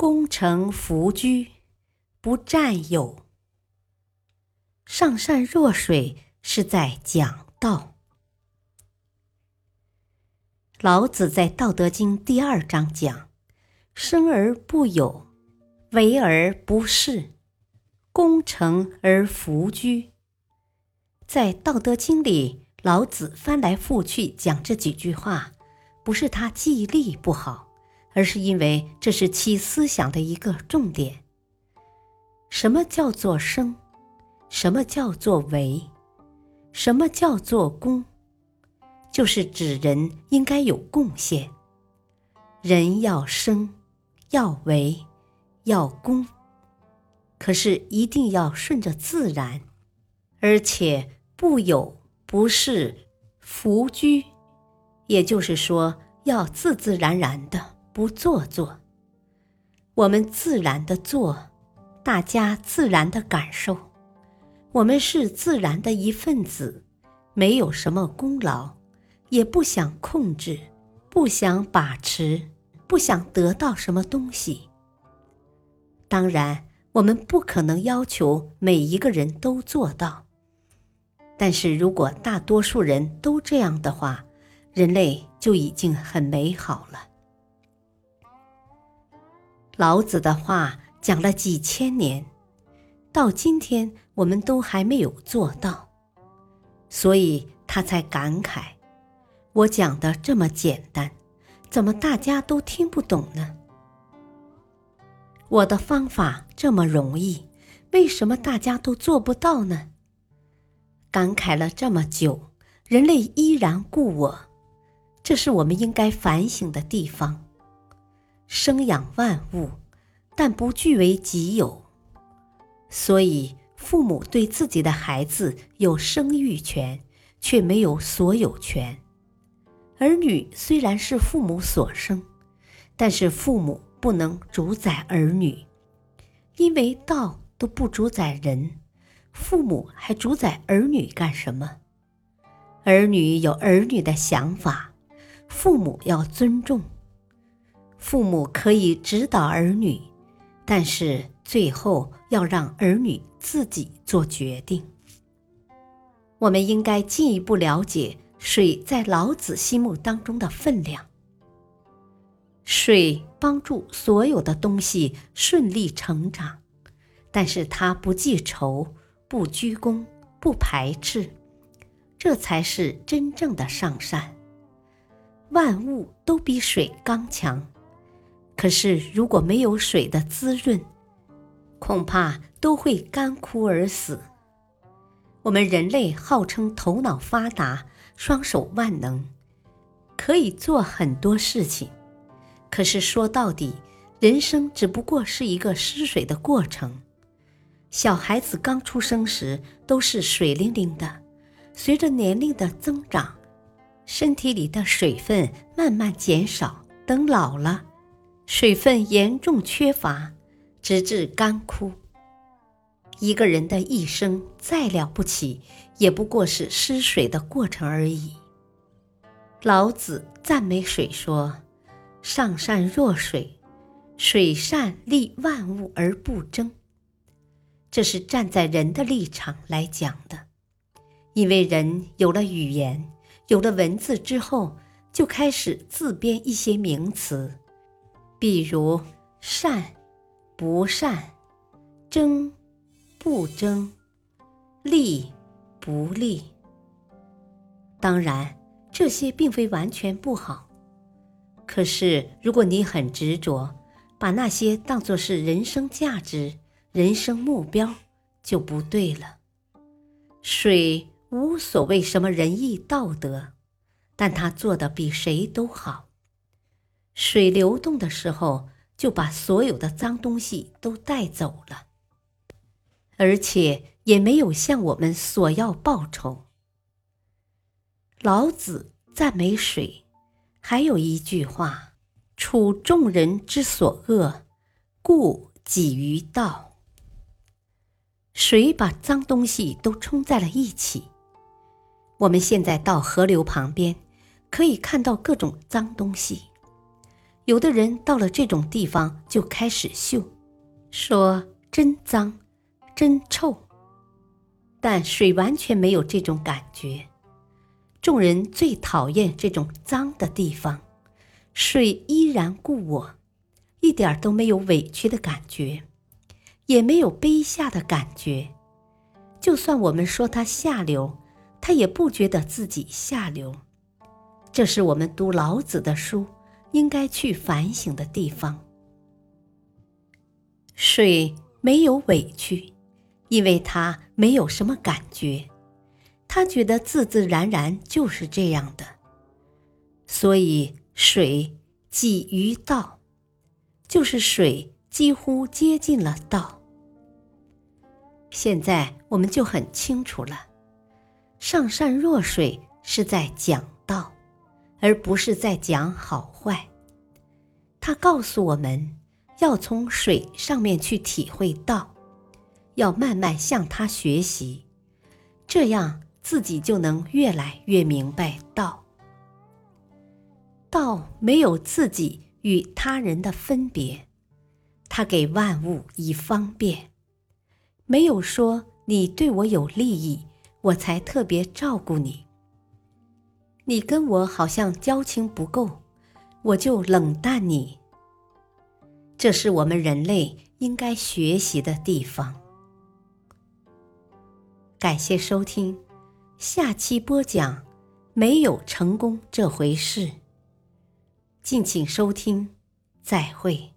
功成弗居，不占有。上善若水是在讲道。老子在《道德经》第二章讲：“生而不有，为而不恃，功成而弗居。”在《道德经》里，老子翻来覆去讲这几句话，不是他记忆力不好。而是因为这是其思想的一个重点。什么叫做生？什么叫做为？什么叫做功？就是指人应该有贡献。人要生，要为，要功，可是一定要顺着自然，而且不有不是弗居，也就是说要自自然然的。不做作，我们自然的做，大家自然的感受，我们是自然的一份子，没有什么功劳，也不想控制，不想把持，不想得到什么东西。当然，我们不可能要求每一个人都做到，但是如果大多数人都这样的话，人类就已经很美好了。老子的话讲了几千年，到今天我们都还没有做到，所以他才感慨：我讲的这么简单，怎么大家都听不懂呢？我的方法这么容易，为什么大家都做不到呢？感慨了这么久，人类依然故我，这是我们应该反省的地方。生养万物，但不据为己有。所以，父母对自己的孩子有生育权，却没有所有权。儿女虽然是父母所生，但是父母不能主宰儿女，因为道都不主宰人，父母还主宰儿女干什么？儿女有儿女的想法，父母要尊重。父母可以指导儿女，但是最后要让儿女自己做决定。我们应该进一步了解水在老子心目当中的分量。水帮助所有的东西顺利成长，但是它不记仇、不居功、不排斥，这才是真正的上善。万物都比水刚强。可是，如果没有水的滋润，恐怕都会干枯而死。我们人类号称头脑发达、双手万能，可以做很多事情。可是说到底，人生只不过是一个失水的过程。小孩子刚出生时都是水灵灵的，随着年龄的增长，身体里的水分慢慢减少，等老了。水分严重缺乏，直至干枯。一个人的一生再了不起，也不过是失水的过程而已。老子赞美水说：“上善若水，水善利万物而不争。”这是站在人的立场来讲的，因为人有了语言，有了文字之后，就开始自编一些名词。比如善、不善、争、不争、利、不利。当然，这些并非完全不好。可是，如果你很执着，把那些当作是人生价值、人生目标，就不对了。水无所谓什么仁义道德，但他做的比谁都好。水流动的时候，就把所有的脏东西都带走了，而且也没有向我们索要报酬。老子赞美水，还有一句话：“处众人之所恶，故几于道。”水把脏东西都冲在了一起。我们现在到河流旁边，可以看到各种脏东西。有的人到了这种地方就开始嗅，说真脏，真臭。但水完全没有这种感觉。众人最讨厌这种脏的地方，水依然故我，一点都没有委屈的感觉，也没有卑下的感觉。就算我们说它下流，它也不觉得自己下流。这是我们读老子的书。应该去反省的地方。水没有委屈，因为它没有什么感觉，它觉得自自然然就是这样的。所以水几于道，就是水几乎接近了道。现在我们就很清楚了，上善若水是在讲道。而不是在讲好坏。他告诉我们，要从水上面去体会道，要慢慢向他学习，这样自己就能越来越明白道。道没有自己与他人的分别，他给万物以方便，没有说你对我有利益，我才特别照顾你。你跟我好像交情不够，我就冷淡你。这是我们人类应该学习的地方。感谢收听，下期播讲没有成功这回事。敬请收听，再会。